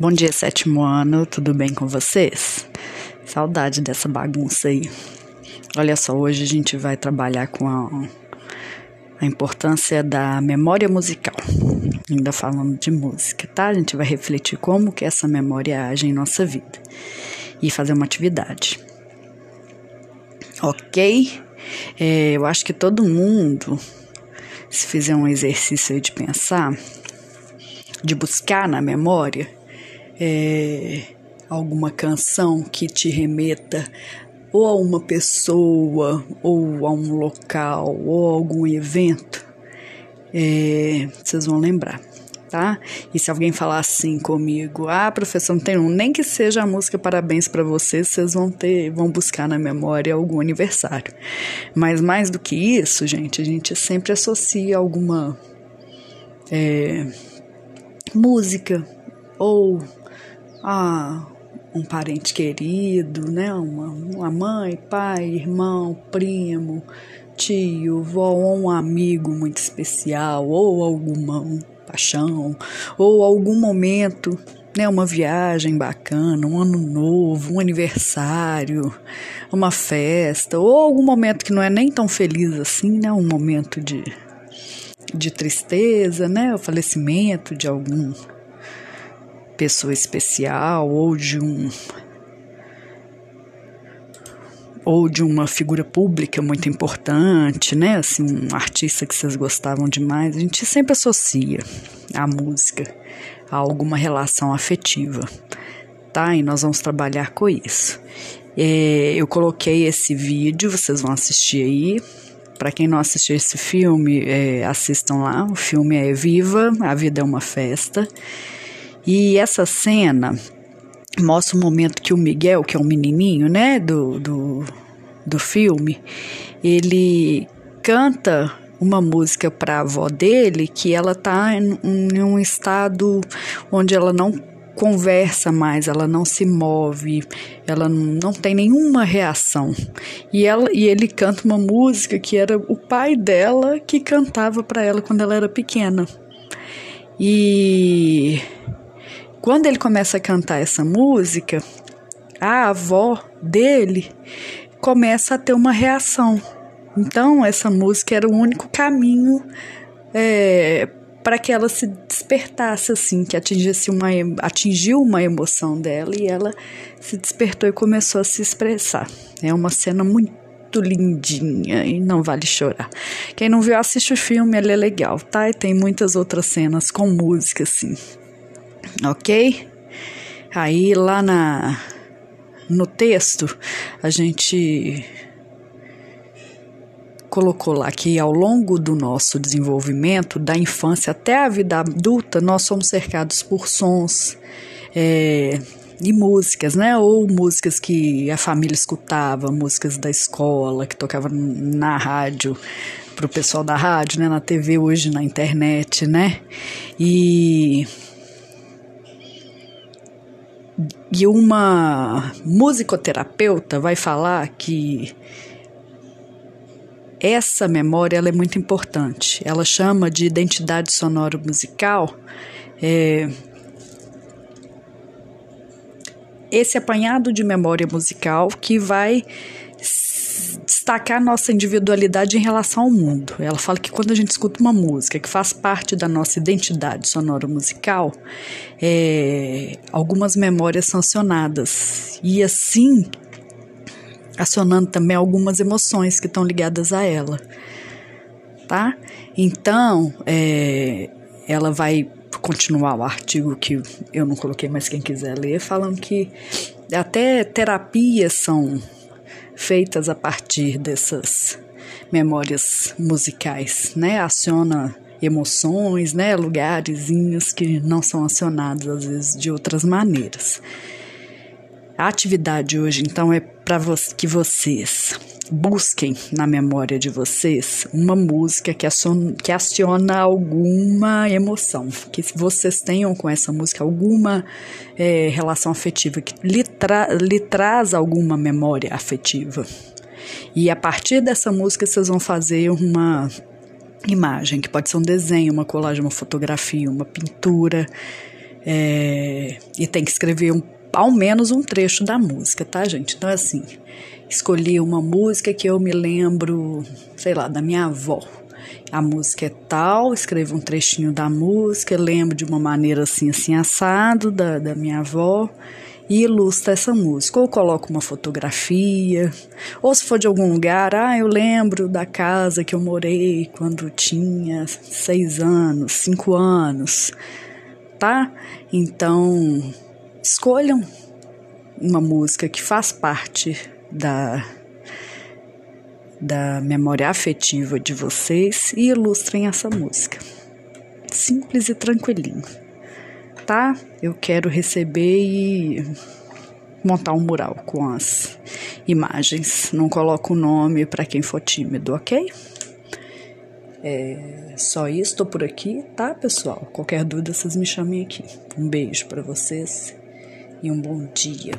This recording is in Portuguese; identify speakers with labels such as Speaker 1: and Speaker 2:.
Speaker 1: Bom dia, sétimo ano, tudo bem com vocês? Saudade dessa bagunça aí. Olha só, hoje a gente vai trabalhar com a, a importância da memória musical. Ainda falando de música, tá? A gente vai refletir como que essa memória age em nossa vida e fazer uma atividade. Ok? É, eu acho que todo mundo, se fizer um exercício aí de pensar, de buscar na memória, é, alguma canção que te remeta ou a uma pessoa, ou a um local, ou a algum evento, é, vocês vão lembrar, tá? E se alguém falar assim comigo, ah, professor, não tem um, nem que seja a música Parabéns para vocês, vocês vão ter, vão buscar na memória algum aniversário. Mas mais do que isso, gente, a gente sempre associa alguma é, música ou a um parente querido, né? Uma, uma mãe, pai, irmão, primo, tio, vó, ou um amigo muito especial, ou alguma paixão, ou algum momento, né? Uma viagem bacana, um ano novo, um aniversário, uma festa, ou algum momento que não é nem tão feliz assim, né? Um momento de, de tristeza, né? O falecimento de algum pessoa especial ou de um ou de uma figura pública muito importante, né? Assim, um artista que vocês gostavam demais, a gente sempre associa a música a alguma relação afetiva, tá? E nós vamos trabalhar com isso. É, eu coloquei esse vídeo, vocês vão assistir aí. Para quem não assistiu esse filme, é, assistam lá. O filme é Viva, A Vida é uma Festa. E essa cena mostra um momento que o Miguel, que é um menininho, né, do, do, do filme, ele canta uma música para a avó dele que ela tá em, em, um estado onde ela não conversa mais, ela não se move, ela não tem nenhuma reação. E ela e ele canta uma música que era o pai dela que cantava para ela quando ela era pequena. E quando ele começa a cantar essa música, a avó dele começa a ter uma reação. Então, essa música era o único caminho é, para que ela se despertasse, assim, que atingisse uma, atingiu uma emoção dela e ela se despertou e começou a se expressar. É uma cena muito lindinha e não vale chorar. Quem não viu, assiste o filme, ele é legal, tá? E tem muitas outras cenas com música, assim ok? Aí lá na no texto a gente colocou lá que ao longo do nosso desenvolvimento, da infância até a vida adulta, nós somos cercados por sons é, e músicas, né? Ou músicas que a família escutava, músicas da escola, que tocava na rádio, para o pessoal da rádio, né? Na TV, hoje na internet, né? E e uma musicoterapeuta vai falar que essa memória ela é muito importante. Ela chama de identidade sonora musical. É, esse apanhado de memória musical que vai destacar nossa individualidade em relação ao mundo. Ela fala que quando a gente escuta uma música que faz parte da nossa identidade sonora musical, é, algumas memórias são acionadas. E assim, acionando também algumas emoções que estão ligadas a ela. Tá? Então, é, ela vai continuar o artigo que eu não coloquei, mas quem quiser ler, falando que até terapias são feitas a partir dessas memórias musicais, né? Aciona emoções, né? Lugarzinhos que não são acionados às vezes de outras maneiras. A atividade hoje, então, é para que vocês busquem na memória de vocês uma música que aciona, que aciona alguma emoção, que vocês tenham com essa música alguma é, relação afetiva, que lhe, tra lhe traz alguma memória afetiva. E a partir dessa música vocês vão fazer uma imagem, que pode ser um desenho, uma colagem, uma fotografia, uma pintura, É, e tem que escrever um, ao menos um trecho da música, tá, gente? Então, é assim, escolhi uma música que eu me lembro, sei lá, da minha avó. A música é tal, escrevo um trechinho da música, lembro de uma maneira assim, assim, assado da, da minha avó e ilustra essa música. Ou coloco uma fotografia, ou se for de algum lugar, ah, eu lembro da casa que eu morei quando tinha seis anos, cinco anos, tá? Então, escolham uma música que faz parte da da memória afetiva de vocês e ilustrem essa música. Simples e tranquilinho tá? Eu quero receber e montar um mural com as imagens. Não coloco o nome para quem for tímido, ok? É só isso, tô por aqui, tá, pessoal? Qualquer dúvida, vocês me chamem aqui. Um beijo para vocês e um bom dia.